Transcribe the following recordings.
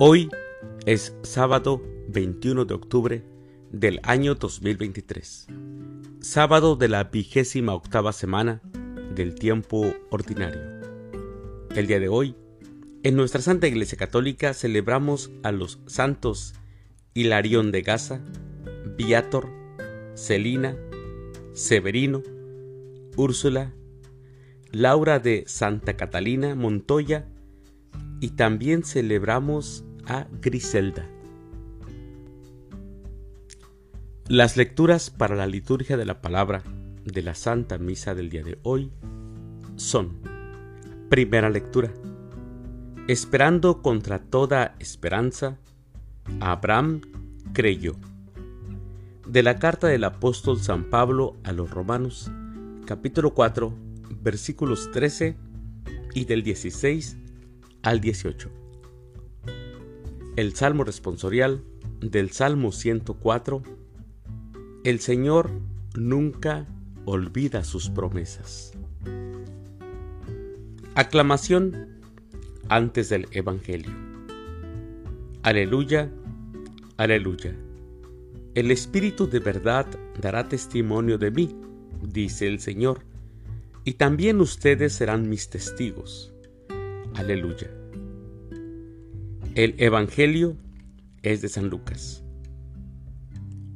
Hoy es sábado 21 de octubre del año 2023, sábado de la vigésima octava semana del tiempo ordinario. El día de hoy, en nuestra Santa Iglesia Católica celebramos a los santos Hilarión de Gaza, Viator, Celina, Severino, Úrsula, Laura de Santa Catalina Montoya y también celebramos a Griselda. Las lecturas para la liturgia de la palabra de la Santa Misa del día de hoy son, primera lectura, esperando contra toda esperanza, Abraham creyó. De la carta del apóstol San Pablo a los Romanos, capítulo 4, versículos 13 y del 16 al 18. El Salmo responsorial del Salmo 104. El Señor nunca olvida sus promesas. Aclamación antes del Evangelio. Aleluya, aleluya. El Espíritu de verdad dará testimonio de mí, dice el Señor, y también ustedes serán mis testigos. Aleluya. El Evangelio es de San Lucas.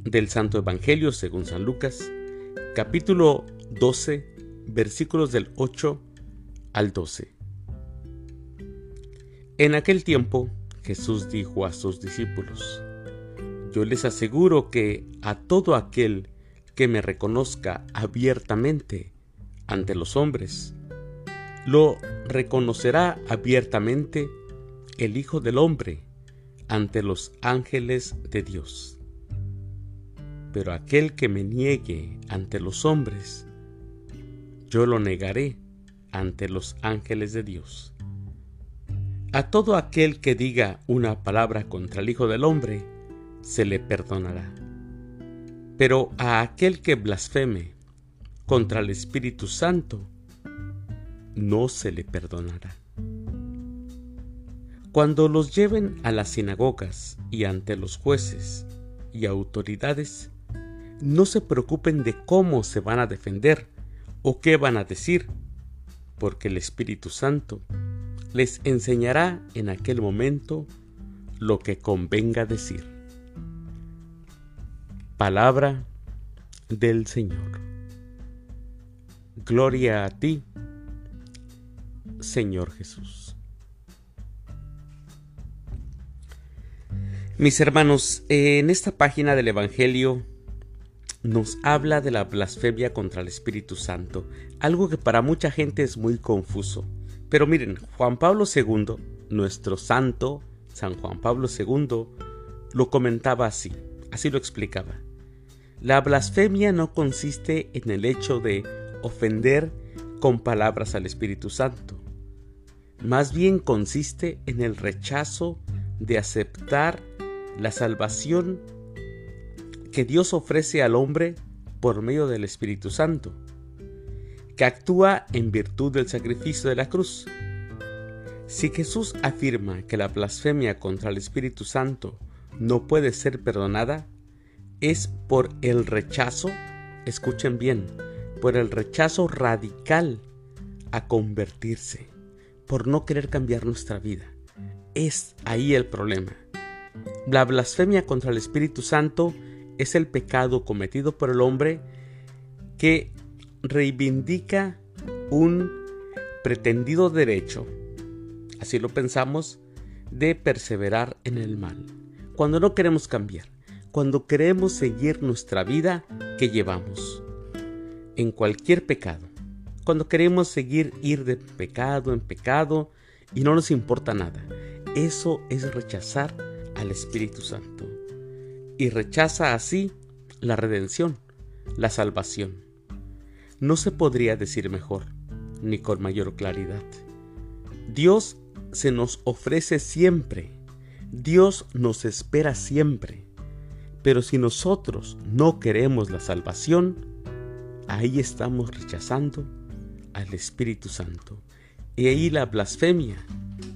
Del Santo Evangelio según San Lucas, capítulo 12, versículos del 8 al 12. En aquel tiempo Jesús dijo a sus discípulos, Yo les aseguro que a todo aquel que me reconozca abiertamente ante los hombres, lo reconocerá abiertamente el Hijo del Hombre ante los ángeles de Dios. Pero aquel que me niegue ante los hombres, yo lo negaré ante los ángeles de Dios. A todo aquel que diga una palabra contra el Hijo del Hombre, se le perdonará. Pero a aquel que blasfeme contra el Espíritu Santo, no se le perdonará. Cuando los lleven a las sinagogas y ante los jueces y autoridades, no se preocupen de cómo se van a defender o qué van a decir, porque el Espíritu Santo les enseñará en aquel momento lo que convenga decir. Palabra del Señor. Gloria a ti, Señor Jesús. Mis hermanos, en esta página del Evangelio nos habla de la blasfemia contra el Espíritu Santo, algo que para mucha gente es muy confuso. Pero miren, Juan Pablo II, nuestro santo, San Juan Pablo II, lo comentaba así, así lo explicaba. La blasfemia no consiste en el hecho de ofender con palabras al Espíritu Santo. Más bien consiste en el rechazo de aceptar la salvación que Dios ofrece al hombre por medio del Espíritu Santo, que actúa en virtud del sacrificio de la cruz. Si Jesús afirma que la blasfemia contra el Espíritu Santo no puede ser perdonada, es por el rechazo, escuchen bien, por el rechazo radical a convertirse por no querer cambiar nuestra vida. Es ahí el problema. La blasfemia contra el Espíritu Santo es el pecado cometido por el hombre que reivindica un pretendido derecho, así lo pensamos, de perseverar en el mal. Cuando no queremos cambiar, cuando queremos seguir nuestra vida que llevamos en cualquier pecado cuando queremos seguir ir de pecado en pecado y no nos importa nada. Eso es rechazar al Espíritu Santo. Y rechaza así la redención, la salvación. No se podría decir mejor, ni con mayor claridad. Dios se nos ofrece siempre. Dios nos espera siempre. Pero si nosotros no queremos la salvación, ahí estamos rechazando al Espíritu Santo. Y ahí la blasfemia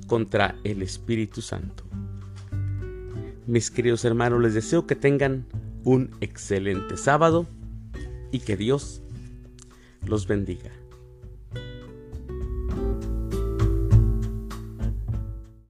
contra el Espíritu Santo. Mis queridos hermanos, les deseo que tengan un excelente sábado y que Dios los bendiga.